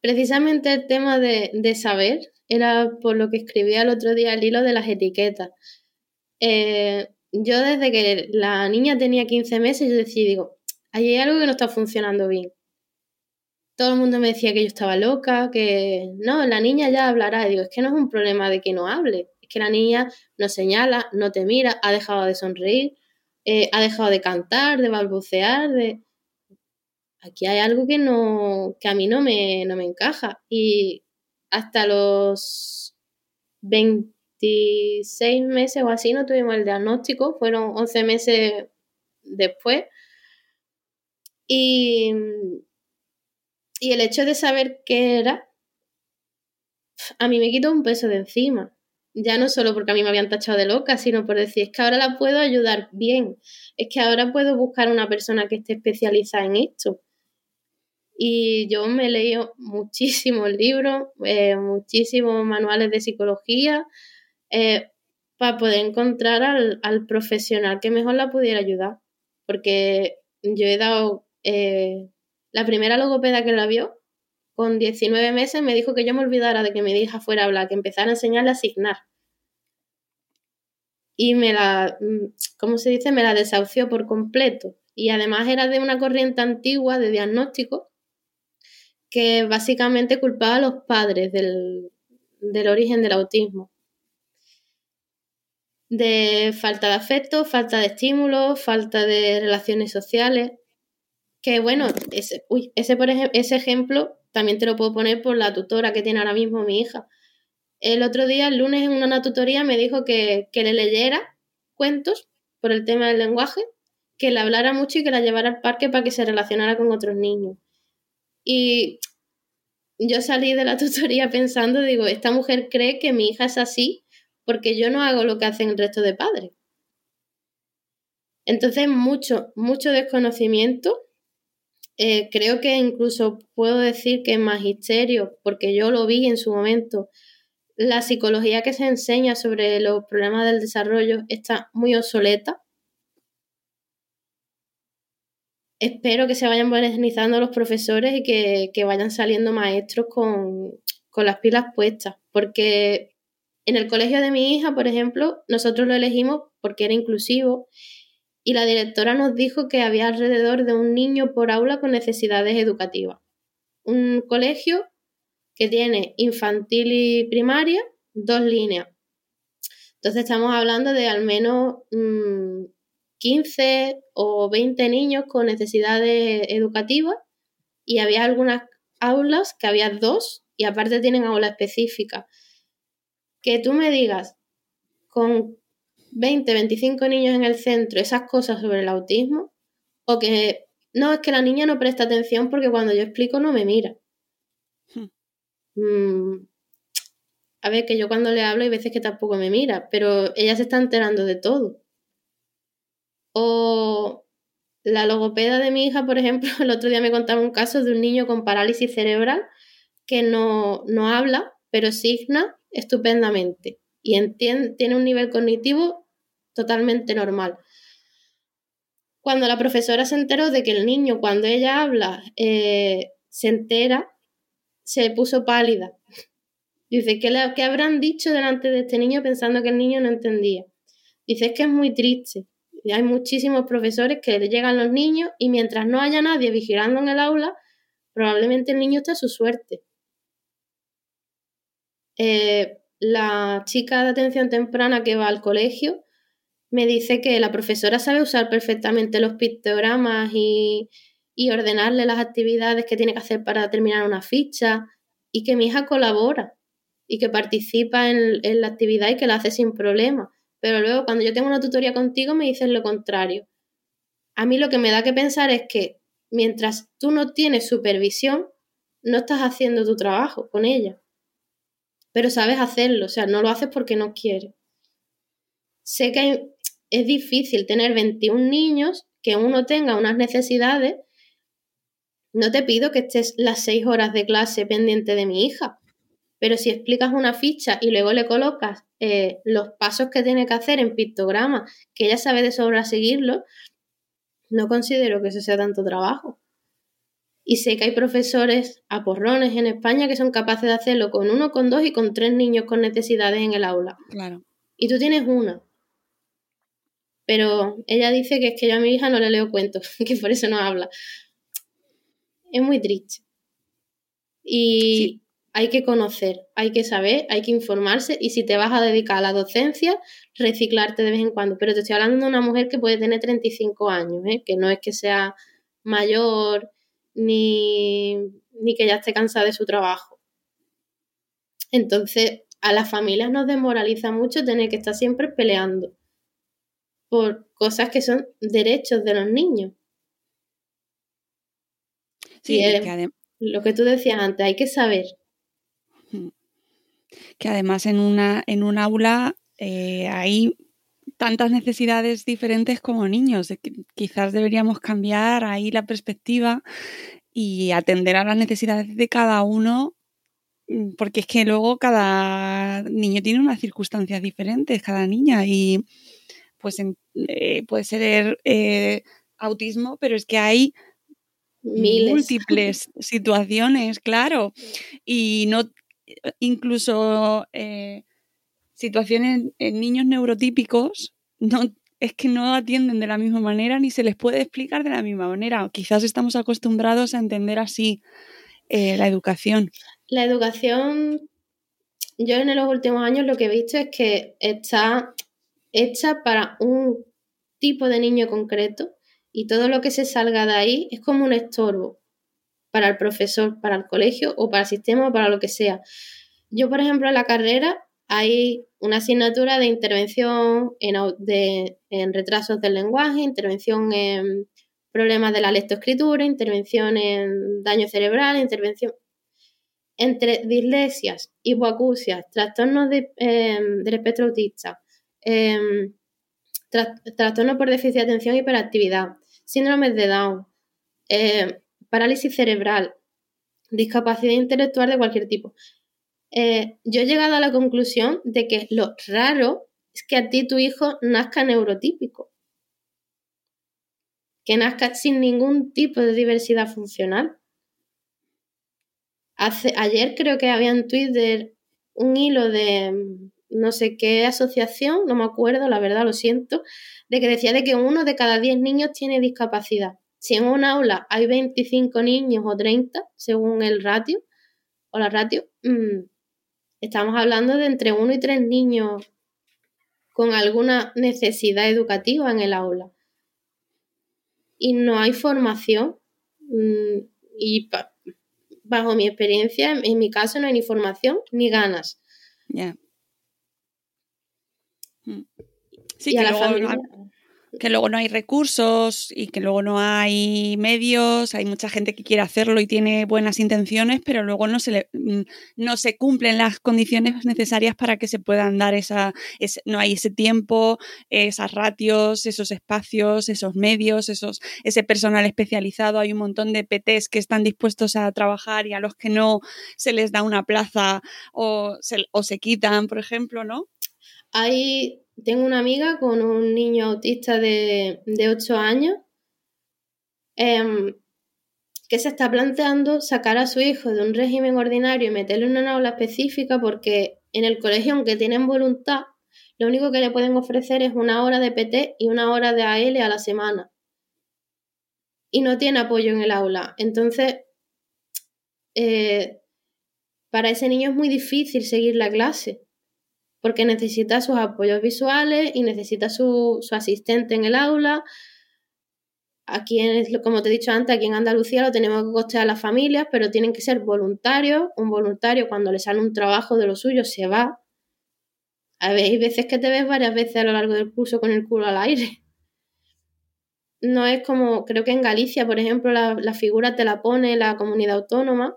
precisamente el tema de, de saber era por lo que escribía el otro día el hilo de las etiquetas. Eh, yo desde que la niña tenía 15 meses, yo decía, digo, hay algo que no está funcionando bien. Todo el mundo me decía que yo estaba loca, que no, la niña ya hablará. Y digo, es que no es un problema de que no hable, es que la niña no señala, no te mira, ha dejado de sonreír, eh, ha dejado de cantar, de balbucear. Aquí hay algo que no, que a mí no me, no me encaja. Y hasta los 26 meses o así no tuvimos el diagnóstico, fueron 11 meses después y, el hecho de saber qué era, a mí me quitó un peso de encima. Ya no solo porque a mí me habían tachado de loca, sino por decir, es que ahora la puedo ayudar bien, es que ahora puedo buscar una persona que esté especializada en esto. Y yo me he leído muchísimos libros, eh, muchísimos manuales de psicología, eh, para poder encontrar al, al profesional que mejor la pudiera ayudar. Porque yo he dado... eh, la primera logopeda que la vio, con 19 meses, me dijo que yo me olvidara de que mi hija fuera a hablar, que empezara a enseñarle a asignar. Y me la, mm, ¿cómo se dice? Me la desahució por completo. Y además era de una corriente antigua de diagnóstico que básicamente culpaba a los padres del, del origen del autismo. De falta de afecto, falta de estímulos, falta de relaciones sociales. Que bueno, ese, uy, ese, por ese ejemplo también te lo puedo poner por la tutora que tiene ahora mismo mi hija. El otro día, el lunes, en una tutoría me dijo que, que le leyera cuentos por el tema del lenguaje, que le hablara mucho y que la llevara al parque para que se relacionara con otros niños. Y yo salí de la tutoría pensando, digo, esta mujer cree que mi hija es así porque yo no hago lo que hacen el resto de padres. Entonces, mucho, mucho desconocimiento. Eh, creo que incluso puedo decir que en magisterio, porque yo lo vi en su momento, la psicología que se enseña sobre los problemas del desarrollo está muy obsoleta. Espero que se vayan modernizando los profesores y que, que vayan saliendo maestros con, con las pilas puestas, porque en el colegio de mi hija, por ejemplo, nosotros lo elegimos porque era inclusivo y la directora nos dijo que había alrededor de un niño por aula con necesidades educativas. Un colegio que tiene infantil y primaria, dos líneas. Entonces estamos hablando de al menos mmm, 15 o 20 niños con necesidades educativas y había algunas aulas que había dos y aparte tienen aula específica. Que tú me digas con 20, 25 niños en el centro esas cosas sobre el autismo o que no, es que la niña no presta atención porque cuando yo explico no me mira. Mm, a ver, que yo cuando le hablo hay veces que tampoco me mira, pero ella se está enterando de todo. O la logopeda de mi hija, por ejemplo, el otro día me contaba un caso de un niño con parálisis cerebral que no, no habla, pero signa estupendamente y tiene un nivel cognitivo totalmente normal. Cuando la profesora se enteró de que el niño, cuando ella habla, eh, se entera, se puso pálida. Dice, ¿qué, le, ¿qué habrán dicho delante de este niño pensando que el niño no entendía? Dice, es que es muy triste. Y hay muchísimos profesores que le llegan los niños y mientras no haya nadie vigilando en el aula, probablemente el niño está a su suerte. Eh, la chica de atención temprana que va al colegio me dice que la profesora sabe usar perfectamente los pictogramas y, y ordenarle las actividades que tiene que hacer para terminar una ficha y que mi hija colabora y que participa en, en, la actividad y que la hace sin problema. Pero luego cuando yo tengo una tutoría contigo me dices lo contrario. A mí lo que me da que pensar es que mientras tú no tienes supervisión, no estás haciendo tu trabajo con ella. Pero sabes hacerlo, o sea, no lo haces porque no quieres. Sé que es difícil tener 21 niños, que uno tenga unas necesidades no te pido que estés las seis horas de clase pendiente de mi hija, pero si explicas una ficha y luego le colocas eh, los pasos que tiene que hacer en pictograma, que ella sabe de sobra seguirlo, no considero que eso sea tanto trabajo. Y sé que hay profesores aporrones en España que son capaces de hacerlo con uno, con dos y con tres niños con necesidades en el aula. Claro. Y tú tienes una. Pero ella dice que es que yo a mi hija no le leo cuentos, que por eso no habla es muy triste. Y sí. hay que conocer, hay que saber, hay que informarse y si te vas a dedicar a la docencia, reciclarte de vez en cuando. Pero te estoy hablando de una mujer que puede tener 35 años, ¿eh? que no es que sea mayor ni, ni que ya esté cansada de su trabajo. Entonces, a las familias nos desmoraliza mucho tener que estar siempre peleando por cosas que son derechos de los niños. Sí, y que lo que tú decías antes, hay que saber. Que además en una, en un aula eh, hay tantas necesidades diferentes como niños. Quizás deberíamos cambiar ahí la perspectiva y atender a las necesidades de cada uno, mm, porque es que luego cada niño tiene unas circunstancias diferentes, cada niña, y pues eh, puede ser eh, autismo, pero es que hay múltiples situaciones, claro. Y no, incluso eh, situaciones en niños neurotípicos, no, es que no atienden de la misma manera ni se les puede explicar de la misma manera. Quizás estamos acostumbrados a entender así eh, la educación. La educación, yo en los últimos años lo que he visto es que está hecha para un tipo de niño concreto y todo lo que se salga de ahí es como un estorbo para el profesor, para el colegio o para el sistema o para lo que sea. Yo, por ejemplo, en la carrera hay una asignatura de intervención en, retrasos del lenguaje, intervención en problemas de la lectoescritura, intervención en daño cerebral, intervención entre dislesias, hipoacusias, trastornos de, em, del espectro autista, em, trastornos por déficit de atención y hiperactividad, síndromes de Down, em, parálisis cerebral, discapacidad intelectual de cualquier tipo. Eh, yo he llegado a la conclusión de que lo raro es que a ti tu hijo nazca neurotípico, que nazca sin ningún tipo de diversidad funcional. Hace, ayer creo que había en Twitter un hilo de no sé qué asociación, no me acuerdo, la verdad lo siento, de que decía de que uno de cada 10 niños tiene discapacidad. Si en un aula hay 25 niños o 30, según el ratio o la ratio, mm, Estamos hablando de entre uno y tres niños con alguna necesidad educativa en el aula. Y no hay formación. Mm, y bajo mi experiencia, en mi caso, no hay ni formación ni ganas. Ya. Mm. Sí, que la familia que luego no hay recursos y que luego no hay medios, hay mucha gente que quiere hacerlo y tiene buenas intenciones, pero luego no se, le, mm, no se cumplen las condiciones necesarias para que se puedan dar esa, no hay ese tiempo, esas ratios, esos espacios, esos medios, esos, ese personal especializado, hay un montón de PTs que están dispuestos a trabajar y a los que no se les da una plaza o se, o se quitan, por ejemplo, ¿no? Hay tengo una amiga con un niño autista de, de 8 años em, que se está planteando sacar a su hijo de un régimen ordinario y meterlo en una aula específica porque en el colegio, aunque tienen voluntad, lo único que le pueden ofrecer es una hora de PT y una hora de AL a la semana. Y no tiene apoyo en el aula. Entonces, eh, para ese niño es muy difícil seguir la clase porque necesita sus apoyos visuales y necesita su, asistente en el aula. Aquí, como te he dicho antes, aquí en Andalucía lo tenemos que costear a las familias, pero tienen que ser voluntarios. Un voluntario, cuando le sale un trabajo de lo suyo, se va. Hay veces que te ves varias veces a lo largo del curso con el culo al aire. No es como, creo que en Galicia, por ejemplo, la, la figura te la pone la comunidad autónoma.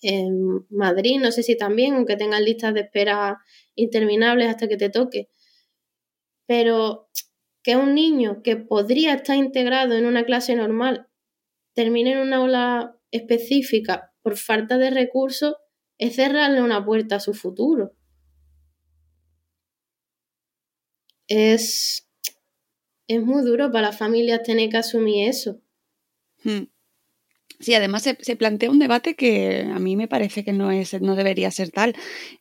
En Madrid, no sé si también, aunque tengan listas de espera interminables hasta que te toque. Pero que un niño que podría estar integrado en una clase normal termine en una aula específica por falta de recursos es cerrarle una puerta a su futuro. Es, es muy duro para las familias tener que asumir eso. Hmm. Sí, además se, plantea un debate que a mí me parece que no es, no debería ser tal,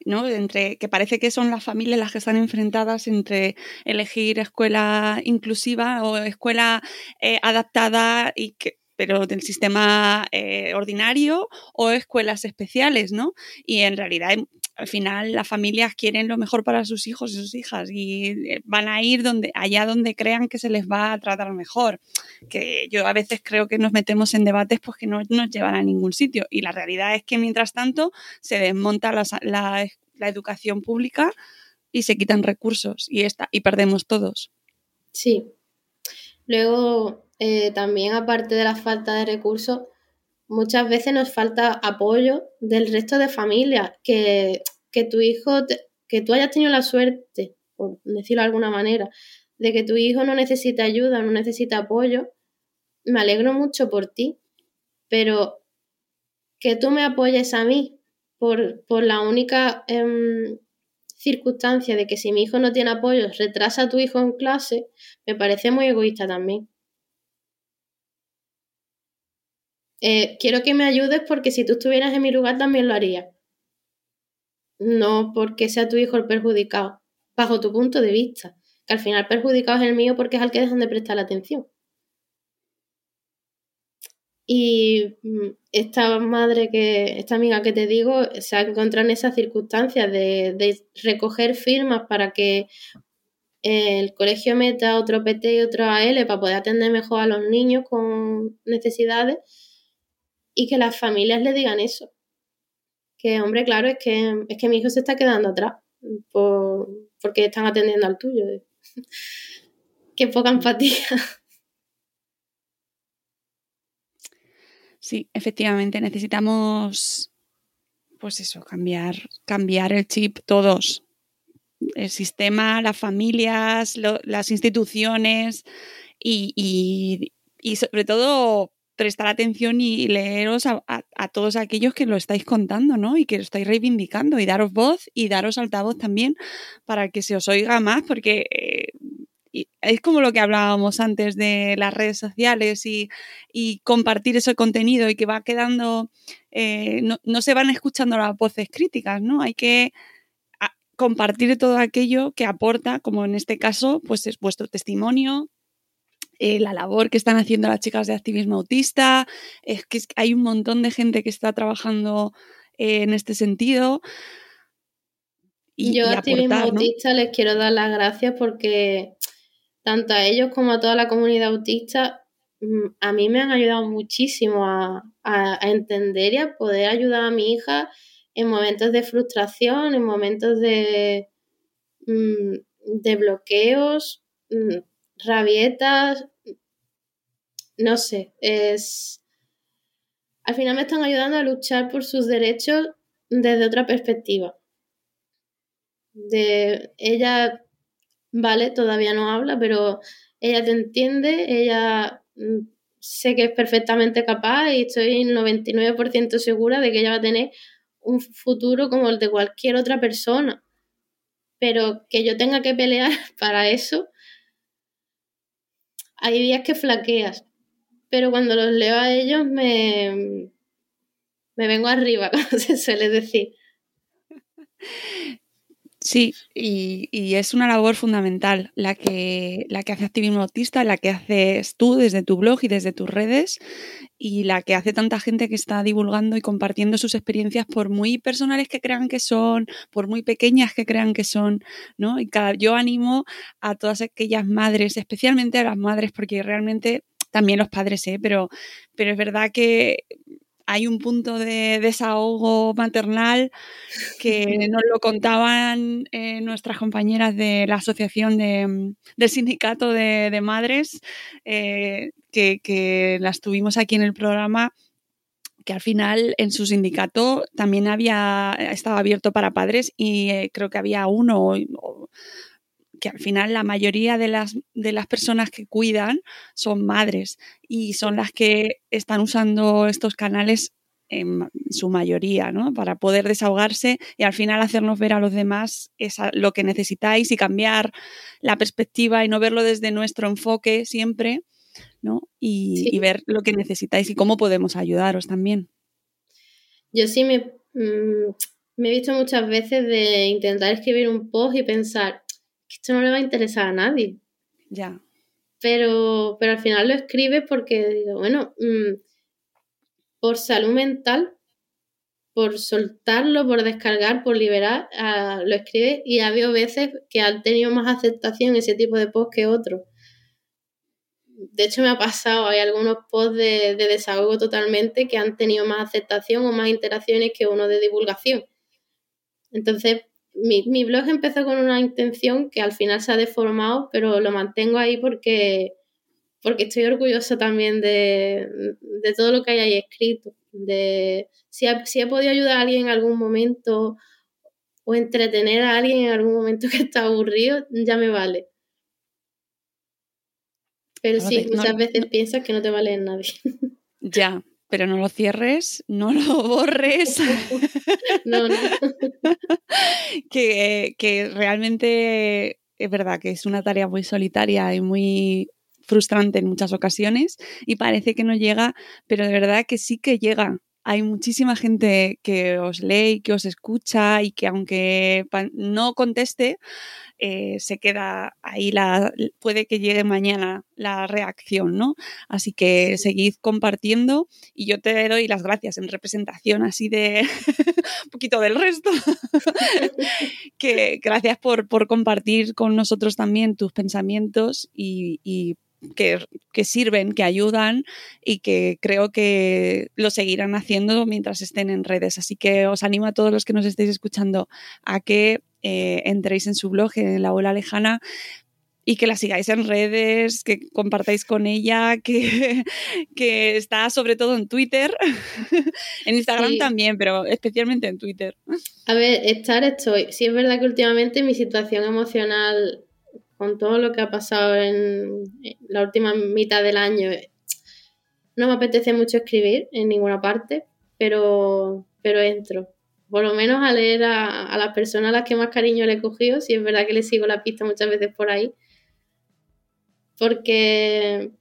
¿no? Entre que parece que son las familias las que están enfrentadas entre elegir escuela inclusiva o escuela eh, adaptada y que pero del sistema eh, ordinario o escuelas especiales, ¿no? Y en realidad al final las familias quieren lo mejor para sus hijos y sus hijas y eh, van a ir donde, allá donde crean que se les va a tratar mejor. Que yo a veces creo que nos metemos en debates pues que no nos llevan a ningún sitio. Y la realidad es que mientras tanto se desmonta la, la, educación pública y se quitan recursos y, esta, y perdemos todos. Sí. Luego, eh, también aparte de la falta de recursos, muchas veces nos falta apoyo del resto de familias, que, tu hijo, que tú hayas tenido la suerte, por decirlo de alguna manera, de que tu hijo no necesita ayuda, no necesita apoyo, me alegro mucho por ti, pero que tú me apoyes a mí por, la única em, circunstancia de que si mi hijo no tiene apoyo, retrasa a tu hijo en clase, me parece muy egoísta también. eh, quiero que me ayudes porque si tú estuvieras en mi lugar también lo haría. No porque sea tu hijo el perjudicado, bajo tu punto de vista, que al final perjudicado es el mío porque es al que dejan de prestar la atención. Y mm, esta madre que, esta amiga que te digo, se ha encontrado en esas circunstancias de, recoger firmas para que el colegio meta otro PT y otro AL para poder atender mejor a los niños con necesidades y que las familias le digan eso. Que, hombre, claro, es que, es que mi hijo se está quedando atrás por, porque están atendiendo al tuyo. Qué poca empatía. Sí, efectivamente, necesitamos, pues eso, cambiar, cambiar el chip todos. El sistema, las familias, las instituciones y, sobre todo prestar atención y leeros a, todos aquellos que lo estáis contando, ¿no? Y que lo estáis reivindicando y daros voz y daros altavoz también para que se os oiga más, porque eh, es como lo que hablábamos antes de las redes sociales y, compartir ese contenido y que va quedando, eh, no, se van escuchando las voces críticas, ¿no? Hay que compartir todo aquello que aporta, como en este caso, pues es vuestro testimonio, eh, la labor que están haciendo las chicas de activismo autista, es que hay un montón de gente que está trabajando eh, en este sentido. Y, Yo, activismo autista, les quiero dar las gracias porque tanto a ellos como a toda la comunidad autista, mm, a mí me han ayudado muchísimo a, entender y a poder ayudar a mi hija en momentos de frustración, en momentos de, mm, de bloqueos, mm, rabietas, no sé, es... Al final me están ayudando a luchar por sus derechos desde otra perspectiva. De ella ¿vale? Todavía no habla, pero ella te entiende, ella mm, sé que es perfectamente capaz y estoy 99% segura de que ella va a tener un futuro como el de cualquier otra persona. Pero que yo tenga que pelear para eso, hay días que flaqueas. Pero cuando los leo a ellos me, me vengo arriba, como se suele decir. Sí, y, es una labor fundamental la que, la que hace Activismo Autista, la que haces tú desde tu blog y desde tus redes y la que hace tanta gente que está divulgando y compartiendo sus experiencias por muy personales que crean que son, por muy pequeñas que crean que son, ¿no? Y cada, yo animo a todas aquellas madres, especialmente a las madres, porque realmente también los padres, ¿eh? pero, pero es verdad que hay un punto de desahogo maternal que nos lo contaban eh, nuestras compañeras de la asociación de, del sindicato de, madres, eh, que, las tuvimos aquí en el programa que al final en su sindicato también había estaba abierto para padres y eh, creo que había uno que al final la mayoría de las, de las personas que cuidan son madres y son las que están usando estos canales en su mayoría, ¿no? Para poder desahogarse y al final hacernos ver a los demás lo que necesitáis y cambiar la perspectiva y no verlo desde nuestro enfoque siempre, ¿no? Y, ver lo que necesitáis y cómo podemos ayudaros también. Yo sí me, mm, me he visto muchas veces de intentar escribir un post y pensar, esto no le va a interesar a nadie. Ya. Pero, pero al final lo escribes porque digo, bueno, mm, por salud mental, por soltarlo, por descargar, por liberar, ah, lo escribes y ha habido veces que han tenido más aceptación ese tipo de post que otros. De hecho, me ha pasado, hay algunos posts de, de desahogo totalmente que han tenido más aceptación o más interacciones que uno de divulgación. Entonces, mi, blog empezó con una intención que al final se ha deformado, pero lo mantengo ahí porque, porque estoy orgullosa también de, todo lo que hay ahí escrito. De si, he podido ayudar a alguien en algún momento o entretener a alguien en algún momento que está aburrido, ya me vale. Pero sí, muchas veces piensas que no te vale en nadie. Ya, pero no lo cierres, no lo borres. no, no. que, realmente es verdad que es una tarea muy solitaria y muy frustrante en muchas ocasiones y parece que no llega, pero de verdad que sí que llega hay muchísima gente que os lee, que os escucha y que aunque no conteste, eh, se queda ahí, la, puede que llegue mañana la reacción, ¿no? Así que seguid compartiendo y yo te doy las gracias en representación así de un poquito del resto. que gracias por, por, compartir con nosotros también tus pensamientos y, y que, sirven, que ayudan y que creo que lo seguirán haciendo mientras estén en redes. Así que os animo a todos los que nos estéis escuchando a que eh, entréis en su blog, en la ola lejana, y que la sigáis en redes, que compartáis con ella, que, que está sobre todo en Twitter, en Instagram también, pero especialmente en Twitter. A ver, estar estoy. Sí es verdad que últimamente mi situación emocional con todo lo que ha pasado en la última mitad del año, no me apetece mucho escribir en ninguna parte, pero, pero entro. Por lo menos a leer a, las personas a las que más cariño le he cogido, si es verdad que le sigo la pista muchas veces por ahí. Porque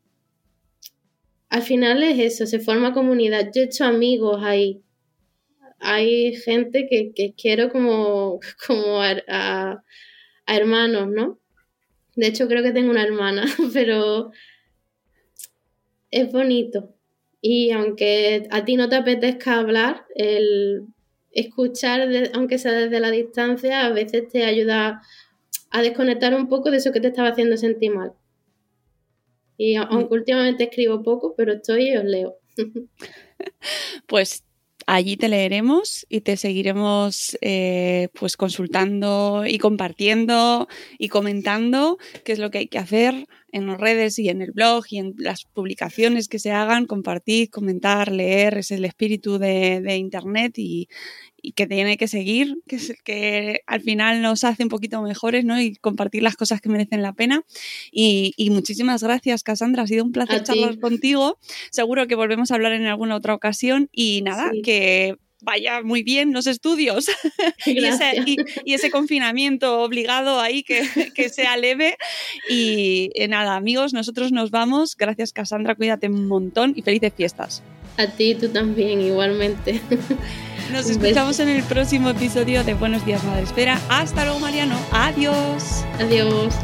al final es eso, se forma comunidad. Yo he hecho amigos ahí. Hay gente que, quiero como, como a hermanos, ¿no? De hecho, creo que tengo una hermana, pero es bonito. Y aunque a ti no te apetezca hablar, el escuchar, aunque sea desde la distancia, a veces te ayuda a desconectar un poco de eso que te estaba haciendo sentir mal. Y aunque últimamente escribo poco, pero estoy y os leo. Pues allí te leeremos y te seguiremos eh, pues consultando y compartiendo y comentando qué es lo que hay que hacer en las redes y en el blog y en las publicaciones que se hagan, compartir, comentar, leer, es el espíritu de, de Internet y, y que tiene que seguir, que es el que al final nos hace un poquito mejores, ¿no? Y compartir las cosas que merecen la pena. Y, muchísimas gracias, Cassandra. Ha sido un placer charlar contigo. Seguro que volvemos a hablar en alguna otra ocasión. Y nada, que vaya muy bien los estudios y, ese, confinamiento obligado ahí que, que, sea leve. Y eh, nada, amigos, nosotros nos vamos. Gracias, Cassandra. Cuídate un montón y felices fiestas. A ti, tú también, igualmente. Nos escuchamos en el próximo episodio de Buenos Días Madre Espera. Hasta luego, Mariano. Adiós. Adiós.